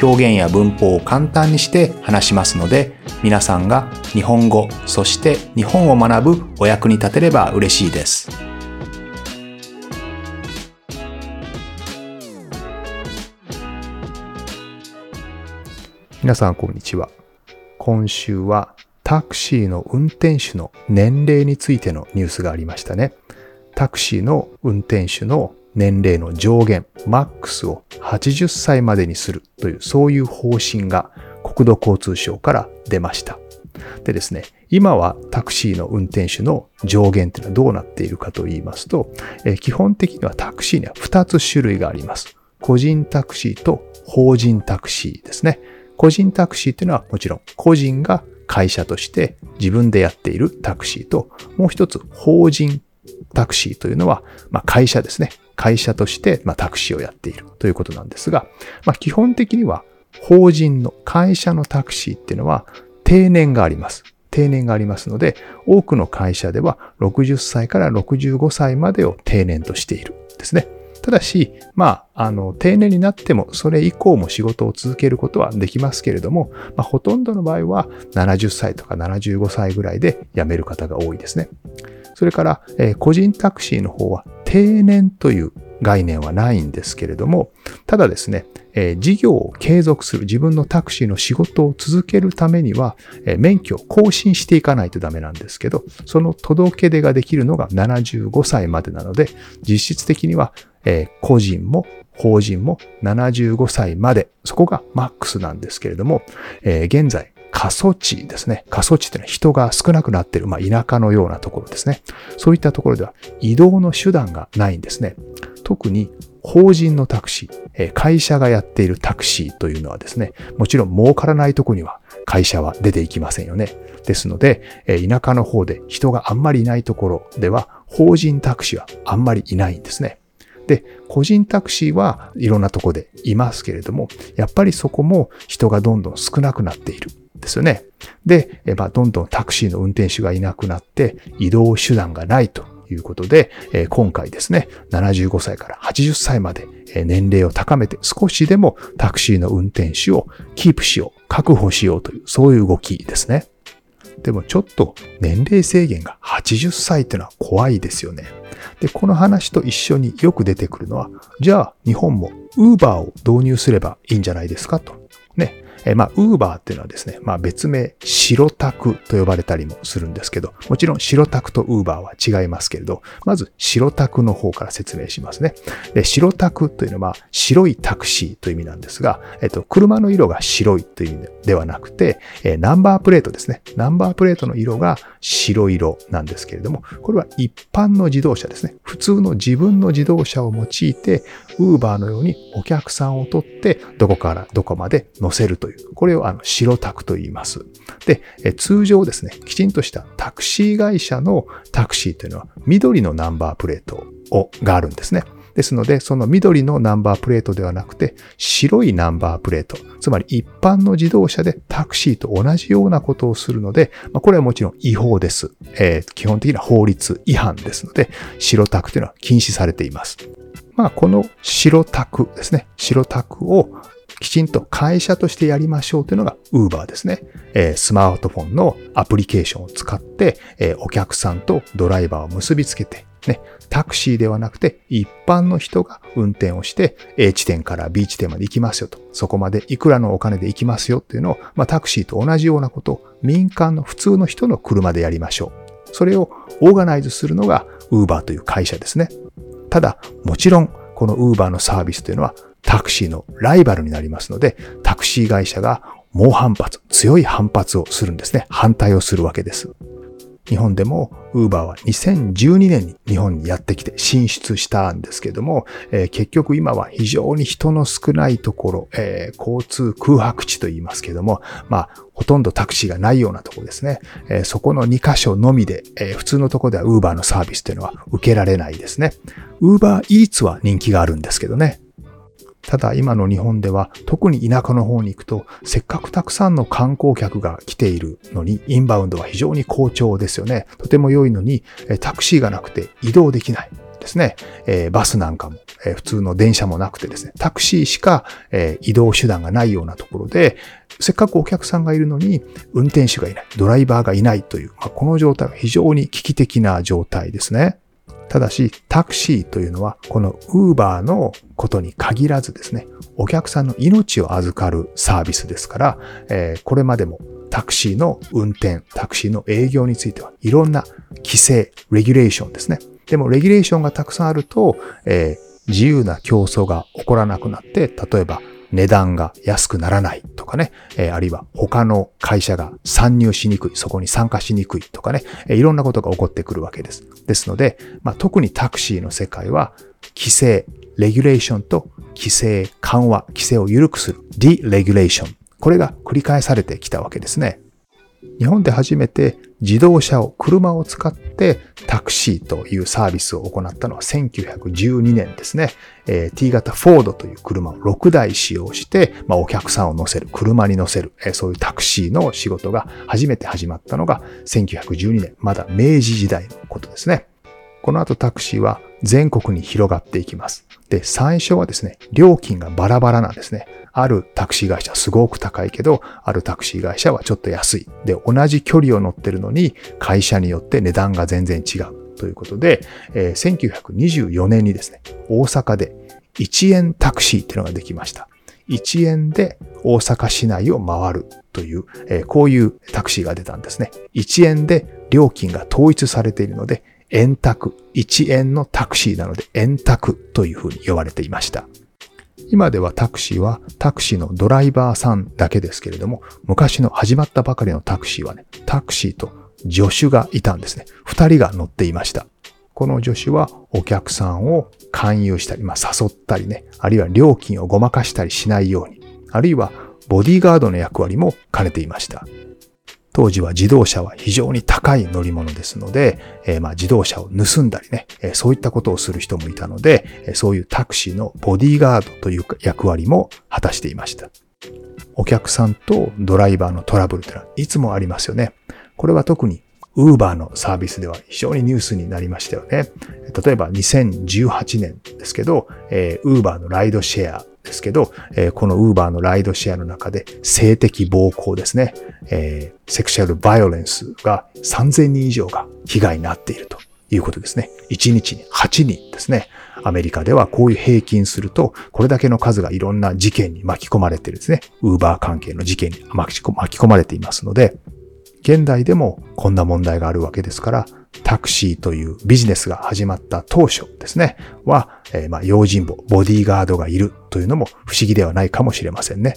表現や文法を簡単にして話しますので皆さんが日本語そして日本を学ぶお役に立てれば嬉しいです。皆さんこんにちは。今週はタクシーの運転手の年齢についてのニュースがありましたね。タクシーの運転手の年齢の上限、マックスを80歳までにするという、そういう方針が国土交通省から出ました。でですね、今はタクシーの運転手の上限っていうのはどうなっているかと言いますと、基本的にはタクシーには2つ種類があります。個人タクシーと法人タクシーですね。個人タクシーっていうのはもちろん個人が会社として自分でやっているタクシーと、もう一つ法人タクシーというのは、まあ、会社ですね。会社として、まあ、タクシーをやっているということなんですが、まあ、基本的には法人の会社のタクシーっていうのは定年があります。定年がありますので、多くの会社では60歳から65歳までを定年としているですね。ただし、まあ、あの、定年になっても、それ以降も仕事を続けることはできますけれども、まあ、ほとんどの場合は70歳とか75歳ぐらいで辞める方が多いですね。それから、えー、個人タクシーの方は定年という概念はないんですけれども、ただですね、えー、事業を継続する自分のタクシーの仕事を続けるためには、えー、免許を更新していかないとダメなんですけど、その届け出ができるのが75歳までなので、実質的には、えー、個人も法人も75歳まで、そこがマックスなんですけれども、え現在過疎地ですね。過疎地っていうのは人が少なくなっている、まあ、田舎のようなところですね。そういったところでは移動の手段がないんですね。特に法人のタクシー、会社がやっているタクシーというのはですね、もちろん儲からないとこには会社は出ていきませんよね。ですので、田舎の方で人があんまりいないところでは、法人タクシーはあんまりいないんですね。で、個人タクシーはいろんなとこでいますけれども、やっぱりそこも人がどんどん少なくなっている。ですよね。で、まあ、どんどんタクシーの運転手がいなくなって移動手段がないということで、え今回ですね、75歳から80歳まで年齢を高めて少しでもタクシーの運転手をキープしよう、確保しようという、そういう動きですね。でもちょっと年齢制限が80歳ってのは怖いですよね。で、この話と一緒によく出てくるのは、じゃあ日本も Uber を導入すればいいんじゃないですかと。えまあ、ウーバーっていうのはですね、まあ別名、白タクと呼ばれたりもするんですけど、もちろん白タクとウーバーは違いますけれど、まず白タクの方から説明しますね。で白タクというのは白いタクシーという意味なんですが、えっと、車の色が白いという意味ではなくて、えナンバープレートですね。ナンバープレートの色が白色なんですけれども、これは一般の自動車ですね。普通の自分の自動車を用いて、ウーバーのようにお客さんを取って、どこからどこまで乗せるという、これをあの白タクと言います。で、通常ですね、きちんとしたタクシー会社のタクシーというのは緑のナンバープレートをがあるんですね。ですので、その緑のナンバープレートではなくて、白いナンバープレート、つまり一般の自動車でタクシーと同じようなことをするので、まあ、これはもちろん違法です、えー。基本的な法律違反ですので、白タクというのは禁止されています。まあ、この白タクですね。白タクをきちんと会社としてやりましょうというのが Uber ですね。えスマートフォンのアプリケーションを使って、えお客さんとドライバーを結びつけて、ね、タクシーではなくて一般の人が運転をして A 地点から B 地点まで行きますよと。そこまでいくらのお金で行きますよっていうのを、まあ、タクシーと同じようなことを民間の普通の人の車でやりましょう。それをオーガナイズするのが Uber という会社ですね。ただ、もちろん、この Uber のサービスというのはタクシーのライバルになりますので、タクシー会社が猛反発、強い反発をするんですね。反対をするわけです。日本でも Uber は2012年に日本にやってきて進出したんですけども、えー、結局今は非常に人の少ないところ、えー、交通空白地と言いますけども、まあ、ほとんどタクシーがないようなところですね。えー、そこの2箇所のみで、え普通のところでは Uber のサービスというのは受けられないですね。Uber Eats は人気があるんですけどね。ただ今の日本では特に田舎の方に行くとせっかくたくさんの観光客が来ているのにインバウンドは非常に好調ですよね。とても良いのにタクシーがなくて移動できない。ですね、えー、バスなんかも、えー、普通の電車もなくてですね、タクシーしか、えー、移動手段がないようなところで、せっかくお客さんがいるのに運転手がいない、ドライバーがいないという、まあ、この状態は非常に危機的な状態ですね。ただし、タクシーというのは、この Uber のことに限らずですね、お客さんの命を預かるサービスですから、えー、これまでもタクシーの運転、タクシーの営業についてはいろんな規制、レギュレーションですね。でも、レギュレーションがたくさんあると、えー、自由な競争が起こらなくなって、例えば値段が安くならないとかね、え、あるいは他の会社が参入しにくい、そこに参加しにくいとかね、え、いろんなことが起こってくるわけです。ですので、まあ、特にタクシーの世界は、規制、レギュレーションと規制緩和、規制を緩くする、ディレギュレーション。これが繰り返されてきたわけですね。日本で初めて自動車を、車を使ってタクシーというサービスを行ったのは1912年ですね。えー、T 型フォードという車を6台使用して、まあ、お客さんを乗せる、車に乗せる、えー、そういうタクシーの仕事が初めて始まったのが1912年、まだ明治時代のことですね。この後タクシーは全国に広がっていきます。で、最初はですね、料金がバラバラなんですね。あるタクシー会社すごく高いけど、あるタクシー会社はちょっと安い。で、同じ距離を乗ってるのに、会社によって値段が全然違う。ということで、えー、1924年にですね、大阪で1円タクシーっていうのができました。1円で大阪市内を回るという、えー、こういうタクシーが出たんですね。1円で料金が統一されているので、円卓、1円のタクシーなので円卓というふうに呼ばれていました。今ではタクシーはタクシーのドライバーさんだけですけれども、昔の始まったばかりのタクシーはね、タクシーと助手がいたんですね。二人が乗っていました。この助手はお客さんを勧誘したり、まあ、誘ったりね、あるいは料金をごまかしたりしないように、あるいはボディーガードの役割も兼ねていました。当時は自動車は非常に高い乗り物ですので、えー、まあ自動車を盗んだりね、えー、そういったことをする人もいたので、そういうタクシーのボディーガードという役割も果たしていました。お客さんとドライバーのトラブルというのはいつもありますよね。これは特にウーバーのサービスでは非常にニュースになりましたよね。例えば2018年ですけど、ウーバーのライドシェアですけど、えー、このウーバーのライドシェアの中で性的暴行ですね、えー、セクシャルバイオレンスが3000人以上が被害になっているということですね。1日に8人ですね。アメリカではこういう平均すると、これだけの数がいろんな事件に巻き込まれてるんですね。ウーバー関係の事件に巻き込まれていますので、現代でもこんな問題があるわけですから、タクシーというビジネスが始まった当初ですね、は、えー、まあ、用心棒、ボディーガードがいるというのも不思議ではないかもしれませんね。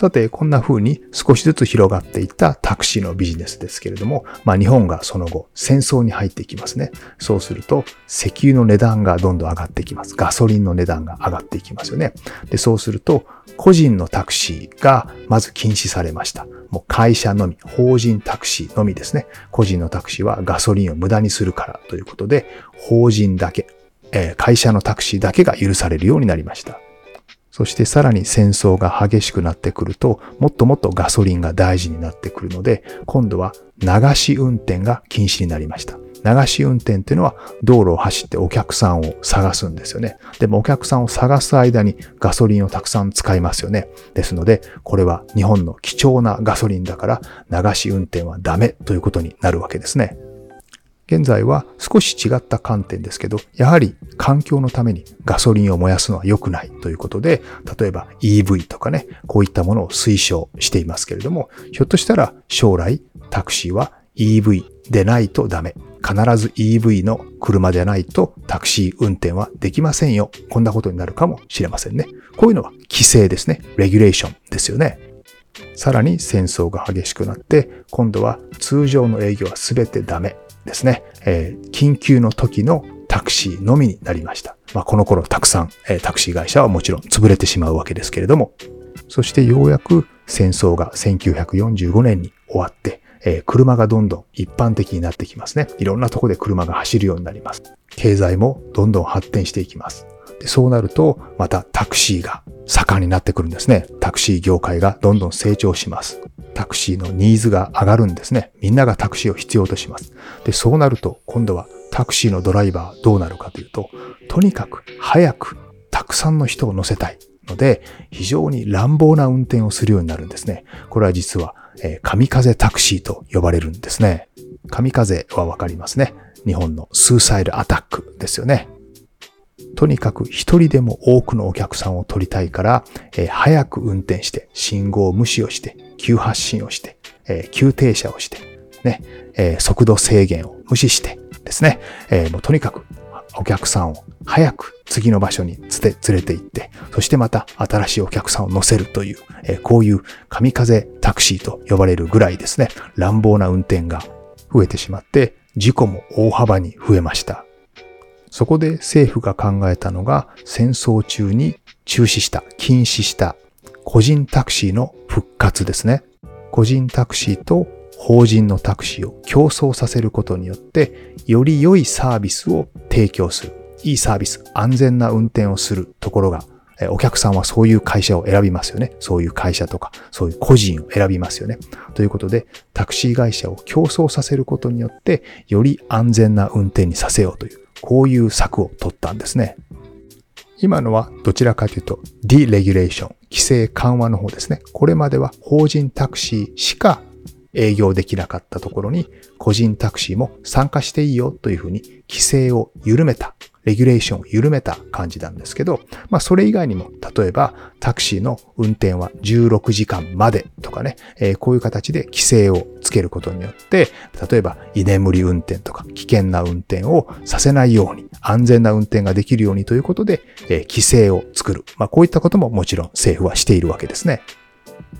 さて、こんな風に少しずつ広がっていったタクシーのビジネスですけれども、まあ日本がその後戦争に入っていきますね。そうすると石油の値段がどんどん上がっていきます。ガソリンの値段が上がっていきますよね。で、そうすると個人のタクシーがまず禁止されました。もう会社のみ、法人タクシーのみですね。個人のタクシーはガソリンを無駄にするからということで、法人だけ、えー、会社のタクシーだけが許されるようになりました。そしてさらに戦争が激しくなってくると、もっともっとガソリンが大事になってくるので、今度は流し運転が禁止になりました。流し運転っていうのは道路を走ってお客さんを探すんですよね。でもお客さんを探す間にガソリンをたくさん使いますよね。ですので、これは日本の貴重なガソリンだから流し運転はダメということになるわけですね。現在は少し違った観点ですけど、やはり環境のためにガソリンを燃やすのは良くないということで、例えば EV とかね、こういったものを推奨していますけれども、ひょっとしたら将来タクシーは EV でないとダメ。必ず EV の車でないとタクシー運転はできませんよ。こんなことになるかもしれませんね。こういうのは規制ですね。レギュレーションですよね。さらに戦争が激しくなって、今度は通常の営業は全てダメですね。えー、緊急の時のタクシーのみになりました。まあ、この頃たくさん、えー、タクシー会社はもちろん潰れてしまうわけですけれども、そしてようやく戦争が1945年に終わって、えー、車がどんどん一般的になってきますね。いろんなとこで車が走るようになります。経済もどんどん発展していきます。でそうなると、またタクシーが盛んになってくるんですね。タクシー業界がどんどん成長します。タクシーのニーズが上がるんですね。みんながタクシーを必要とします。で、そうなると、今度はタクシーのドライバーどうなるかというと、とにかく早くたくさんの人を乗せたいので、非常に乱暴な運転をするようになるんですね。これは実は、えー、神風タクシーと呼ばれるんですね。神風はわかりますね。日本のスーサイルアタックですよね。とにかく一人でも多くのお客さんを取りたいから、えー、早く運転して、信号無視をして、急発進をして、えー、急停車をして、ね、えー、速度制限を無視してですね、えもうとにかくお客さんを早く次の場所に連れて行って、そしてまた新しいお客さんを乗せるという、えこういう神風タクシーと呼ばれるぐらいですね、乱暴な運転が増えてしまって、事故も大幅に増えました。そこで政府が考えたのが戦争中に中止した、禁止した個人タクシーの復活ですね。個人タクシーと法人のタクシーを競争させることによって、より良いサービスを提供する。いいサービス、安全な運転をするところが、お客さんはそういう会社を選びますよね。そういう会社とか、そういう個人を選びますよね。ということで、タクシー会社を競争させることによって、より安全な運転にさせようという、こういう策を取ったんですね。今のはどちらかというと、ディレギュレーション、規制緩和の方ですね。これまでは法人タクシーしか営業できなかったところに、個人タクシーも参加していいよというふうに規制を緩めた、レギュレーションを緩めた感じなんですけど、まあそれ以外にも、例えばタクシーの運転は16時間までとかね、えー、こういう形で規制をつけることによって、例えば居眠り運転とか危険な運転をさせないように、安全な運転ができるようにということで、えー、規制を作る。まあこういったことももちろん政府はしているわけですね。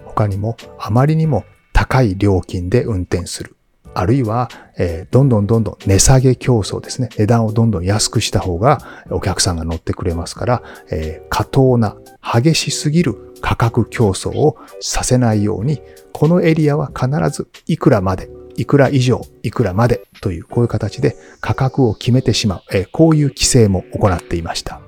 他にもあまりにも高い料金で運転する。あるいは、えー、どんどんどんどん値下げ競争ですね。値段をどんどん安くした方がお客さんが乗ってくれますから、えー、過当な激しすぎる価格競争をさせないように、このエリアは必ずいくらまで、いくら以上、いくらまでというこういう形で価格を決めてしまう、えー、こういう規制も行っていました。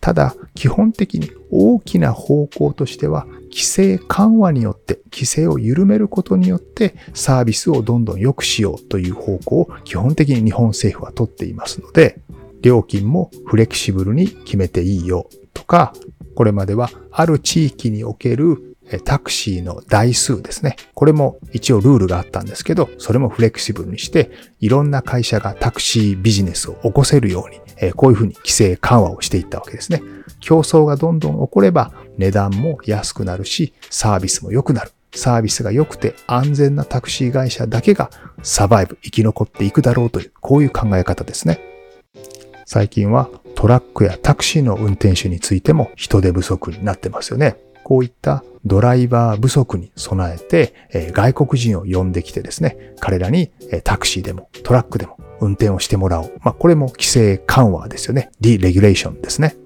ただ、基本的に大きな方向としては、規制緩和によって、規制を緩めることによって、サービスをどんどん良くしようという方向を基本的に日本政府は取っていますので、料金もフレキシブルに決めていいよとか、これまではある地域におけるタクシーの台数ですね。これも一応ルールがあったんですけど、それもフレキシブルにして、いろんな会社がタクシービジネスを起こせるようにこういうふうに規制緩和をしていったわけですね。競争がどんどん起これば値段も安くなるし、サービスも良くなる。サービスが良くて安全なタクシー会社だけがサバイブ、生き残っていくだろうという、こういう考え方ですね。最近はトラックやタクシーの運転手についても人手不足になってますよね。こういったドライバー不足に備えて、外国人を呼んできてですね、彼らに、タクシーでもトラックでも運転をしてもらおう。まあ、これも規制緩和ですよね。ディレギュレーションですね。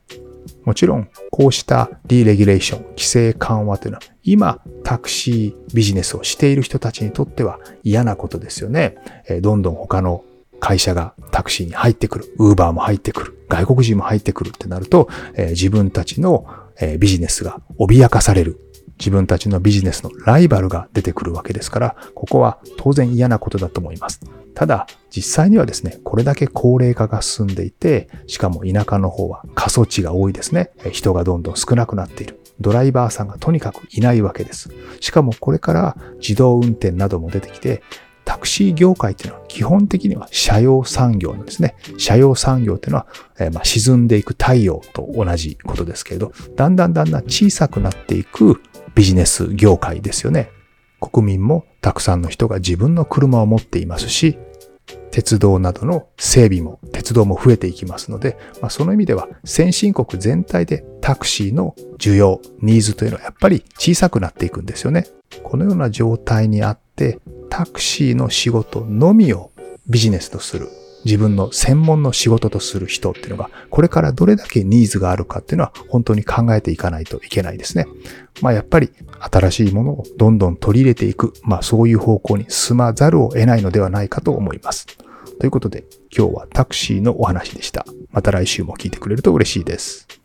もちろん、こうしたディレギュレーション、規制緩和というのは、今、タクシービジネスをしている人たちにとっては嫌なことですよね。えどんどん他の会社がタクシーに入ってくる。ウーバーも入ってくる。外国人も入ってくるってなると、え自分たちの、えビジネスが脅かされる。自分たちのビジネスのライバルが出てくるわけですから、ここは当然嫌なことだと思います。ただ、実際にはですね、これだけ高齢化が進んでいて、しかも田舎の方は過疎地が多いですね。人がどんどん少なくなっている。ドライバーさんがとにかくいないわけです。しかもこれから自動運転なども出てきて、タクシー業界っていうのは基本的には車用産業なんですね。車用産業っていうのは、え、まあ沈んでいく太陽と同じことですけれど、だんだんだんだん小さくなっていくビジネス業界ですよね。国民もたくさんの人が自分の車を持っていますし、鉄道などの整備も、鉄道も増えていきますので、まあ、その意味では先進国全体でタクシーの需要、ニーズというのはやっぱり小さくなっていくんですよね。このような状態にあって、タクシーの仕事のみをビジネスとする。自分の専門の仕事とする人っていうのが、これからどれだけニーズがあるかっていうのは本当に考えていかないといけないですね。まあやっぱり新しいものをどんどん取り入れていく、まあそういう方向に進まざるを得ないのではないかと思います。ということで今日はタクシーのお話でした。また来週も聞いてくれると嬉しいです。